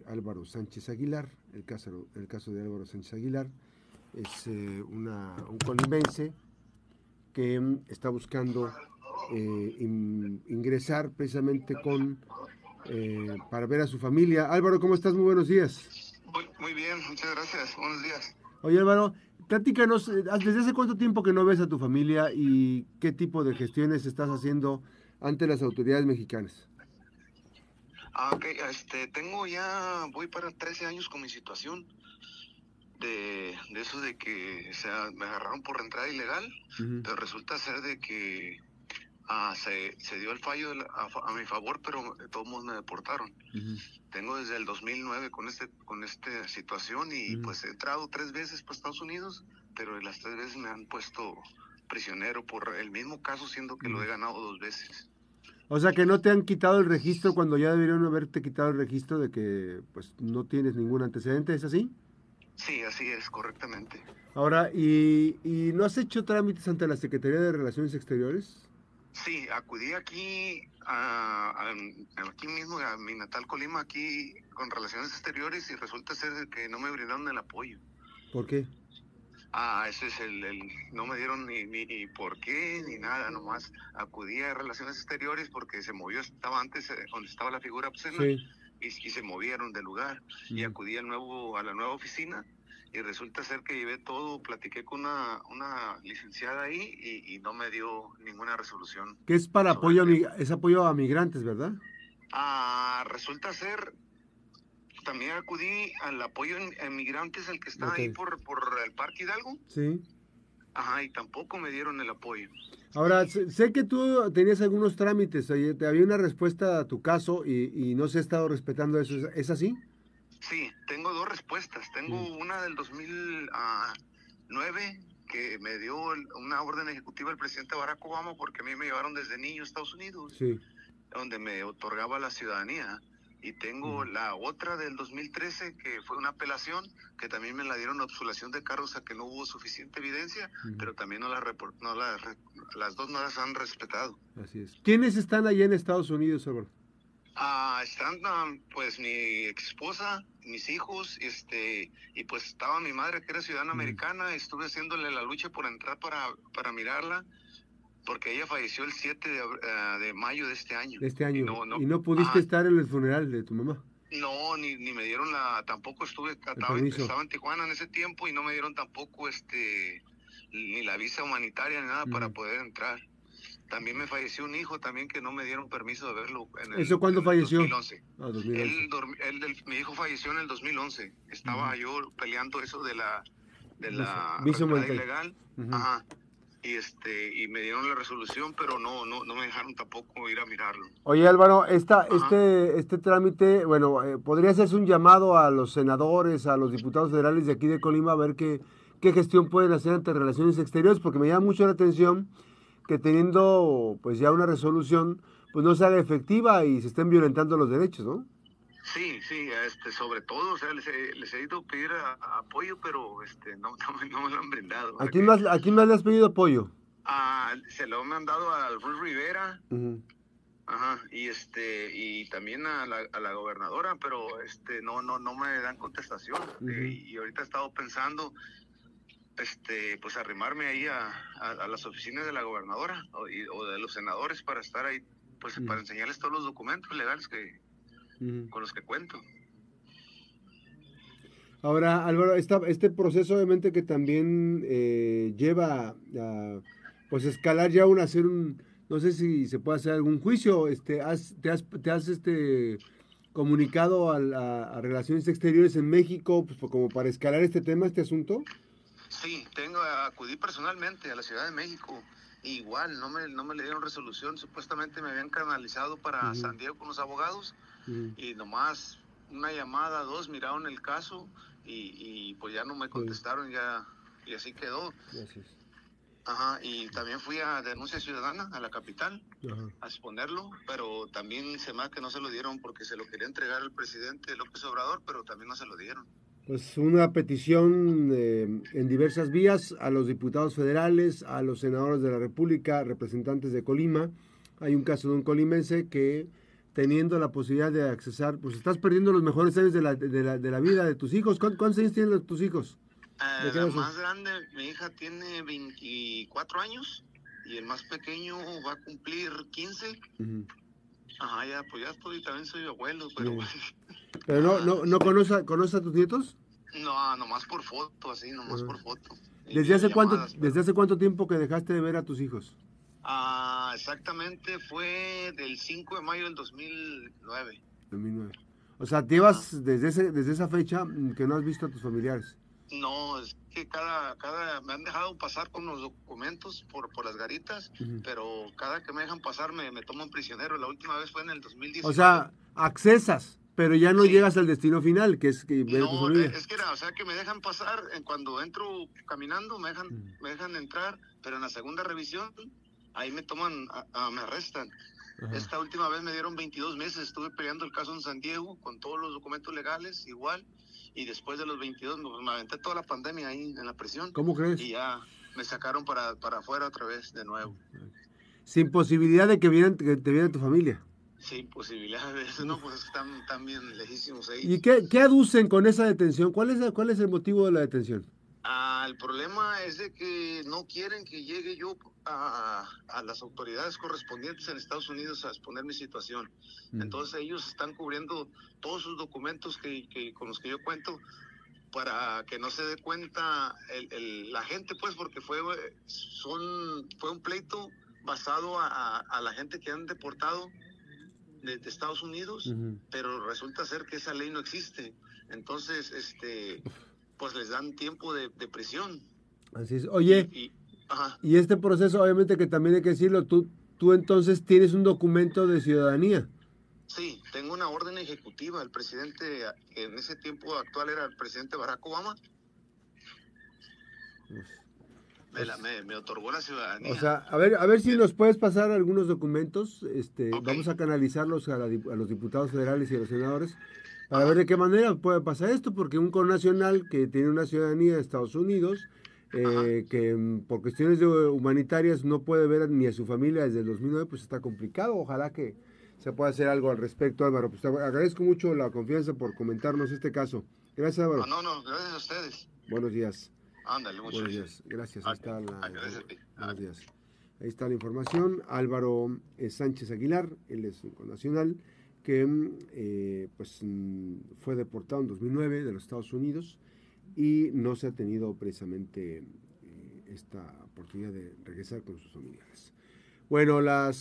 de Álvaro Sánchez Aguilar, el caso, el caso de Álvaro Sánchez Aguilar. Es eh, una, un colimense que está buscando eh, ingresar precisamente con eh, para ver a su familia. Álvaro, ¿cómo estás? Muy buenos días. Muy, muy bien, muchas gracias. Buenos días. Oye Álvaro, platícanos, ¿desde hace cuánto tiempo que no ves a tu familia y qué tipo de gestiones estás haciendo ante las autoridades mexicanas? Ah, ok, este, tengo ya, voy para 13 años con mi situación de, de eso de que o sea, me agarraron por entrada ilegal, pero resulta ser de que ah, se, se, dio el fallo a, mi favor, pero de todos modos me deportaron. Tengo desde el 2009 con este con esta situación y pues he entrado tres veces para Estados Unidos, pero las tres veces me han puesto prisionero por el mismo caso, siendo que lo he ganado dos veces. O sea que no te han quitado el registro cuando ya debieron haberte quitado el registro de que pues no tienes ningún antecedente, ¿es así? Sí, así es, correctamente. Ahora, ¿y, y no has hecho trámites ante la Secretaría de Relaciones Exteriores? Sí, acudí aquí, a, aquí mismo, a mi natal Colima, aquí con Relaciones Exteriores y resulta ser que no me brindaron el apoyo. ¿Por qué? Ah, ese es el, no me dieron ni, ni, por qué, ni nada, nomás acudí a Relaciones Exteriores porque se movió, estaba antes eh, donde estaba la figura obscena y, se movieron del lugar y acudí al nuevo, a la nueva oficina y resulta ser que llevé todo, platiqué con una, una licenciada ahí y, no me dio ninguna resolución. ¿Qué es para apoyo, a, es apoyo a migrantes, verdad? Ah, resulta ser también acudí al apoyo en, migrantes, el que está ahí por, por el Parque Hidalgo. Sí. Ajá, y tampoco me dieron el apoyo. Ahora, sé que tú tenías algunos trámites, te había una respuesta a tu caso y, no se ha estado respetando eso, ¿es así? Sí, tengo dos respuestas. Tengo una del 2009 ah, que me dio una orden ejecutiva del presidente Barack Obama porque a mí me llevaron desde niño a Estados Unidos, sí. donde me otorgaba la ciudadanía y tengo la otra del 2013 que fue una apelación que también me la dieron obsulación de cargos a que no hubo suficiente evidencia, pero también no la, no la las dos no las han respetado. Así es. ¿Quiénes están allá en Estados Unidos, Álvaro? Ah, están ah, pues mi ex esposa, mis hijos, este, y pues estaba mi madre que era ciudadana americana, estuve haciéndole la lucha por entrar para, para mirarla porque ella falleció el 7 eh, de, mayo de este año. De este año. ¿Y no pudiste estar en el funeral de tu mamá? No, ni, ni me dieron la, tampoco estuve, estaba, en Tijuana en ese tiempo y no me dieron tampoco este, ni la visa humanitaria ni nada para poder entrar. También me falleció un hijo también que no me dieron permiso de verlo. En el, ¿Eso cuándo falleció? 2011. Ah, 2011. mi hijo falleció en el 2011. Estaba yo peleando eso de la de la visa ilegal. Ajá y este y me dieron la resolución pero no no no me dejaron tampoco ir a mirarlo. Oye Álvaro esta este este trámite bueno eh, podría hacerse un llamado a los senadores a los diputados federales de aquí de Colima a ver qué qué gestión pueden hacer ante relaciones exteriores porque me llama mucho la atención que teniendo pues ya una resolución pues no se haga efectiva y se estén violentando los derechos no Sí, sí, este, sobre todo, o sea, les he, les he ido a pedir apoyo, pero este, no, no, me lo han brindado. ¿A quién, más, ¿A quién más le has pedido apoyo? Ah, se lo han mandado a Ruth Rivera, ajá, y este, y también a la, a la, gobernadora, pero este, no, no, no me dan contestación. Eh, y ahorita he estado pensando, este, pues arrimarme ahí a, a, las oficinas de la gobernadora o, o, de los senadores para estar ahí, pues para enseñarles todos los documentos legales que, con los que cuento. Ahora, Álvaro, esta, este proceso obviamente que también eh, lleva a pues escalar ya un hacer un, no sé si se puede hacer algún juicio, este, has, te, has, te has este comunicado a, Relaciones Exteriores en México pues, como para escalar este tema, este asunto. Sí, tengo, acudí personalmente a la Ciudad de México. Igual, no me, no me le dieron resolución, supuestamente me habían canalizado para San Diego con los abogados y nomás una llamada, dos miraron el caso y, pues ya no me contestaron, ya y así quedó. Ajá, y también fui a denuncia ciudadana a la capital a exponerlo, pero también se me que no se lo dieron porque se lo quería entregar al presidente López Obrador, pero también no se lo dieron. Pues una petición eh, en diversas vías a los diputados federales, a los senadores de la República, representantes de Colima. Hay un caso de un colimense que teniendo la posibilidad de accesar, pues estás perdiendo los mejores años de la, de la, de la vida de tus hijos. ¿Cuántos años tienen tus hijos? Eh, la más grande, mi hija tiene 24 años y el más pequeño va a cumplir 15. Ajá, ya, pues ya estoy, también soy abuelo, pero... ¿Pero no, no, no conoce, conoce a tus nietos? No, nomás por foto, así, nomás por foto. ¿Desde hace, cuánto, ¿Desde hace cuánto tiempo que dejaste de ver a tus hijos? Ah, exactamente fue del 5 de mayo del 2009. 2009. O sea, llevas desde, ese, desde esa fecha que no has visto a tus familiares. No, es que cada, cada, me han dejado pasar con los documentos por, por las garitas, pero cada que me dejan pasar me, me toman prisionero. La última vez fue en el 2019. O sea, accesas, pero ya no llegas al destino final, que es que no, es que era, o sea, que me dejan pasar cuando entro caminando, me dejan, me dejan entrar, pero en la segunda revisión ahí me toman, me arrestan. Esta última vez me dieron 22 meses, estuve peleando el caso en San Diego con todos los documentos legales, igual, y después de los 22 pues, me aventé toda la pandemia ahí en la prisión. ¿Cómo crees? Y ya me sacaron para, para afuera otra vez de nuevo. Sin posibilidad de que, vieran, que te viera tu familia. Sin posibilidad de eso, no, pues están, están bien lejísimos ahí. ¿Y qué, qué, aducen con esa detención? ¿Cuál es, ¿Cuál es el motivo de la detención? Ah, el problema es de que no quieren que llegue yo a, a, las autoridades correspondientes en Estados Unidos a exponer mi situación. Mm. Entonces ellos están cubriendo todos sus documentos que, que, con los que yo cuento para que no se dé cuenta el, la gente, pues, porque fue, son, fue un pleito basado a, a la gente que han deportado de, Estados Unidos, pero resulta ser que esa ley no existe. Entonces, este pues les dan tiempo de, prisión. Así es. Oye, y, este proceso, obviamente que también hay que decirlo, tú, tú entonces tienes un documento de ciudadanía. Sí, tengo una orden ejecutiva. El presidente, que en ese tiempo actual era el presidente Barack Obama, me, otorgó la ciudadanía. O sea, a ver, a ver si nos puedes pasar algunos documentos. Este, Vamos a canalizarlos a, a, los diputados federales y a los senadores para ver de qué manera puede pasar esto, porque un connacional que tiene una ciudadanía de Estados Unidos, eh, que mm, por cuestiones humanitarias no puede ver ni a su familia desde el 2009, pues está complicado. Ojalá que se pueda hacer algo al respecto, Álvaro. Pues te agradezco mucho la confianza por comentarnos este caso. Gracias, Álvaro. No, no, gracias a ustedes. Buenos días. Ándale, muchas Buenos días. Gracias. Ahí está la, buenos días. Ahí está la información. Álvaro eh, Sánchez Aguilar, él es un connacional que eh, pues, mm, fue deportado en 2009 de los Estados Unidos y no se ha tenido precisamente eh, esta oportunidad de regresar con sus familiares. Bueno, las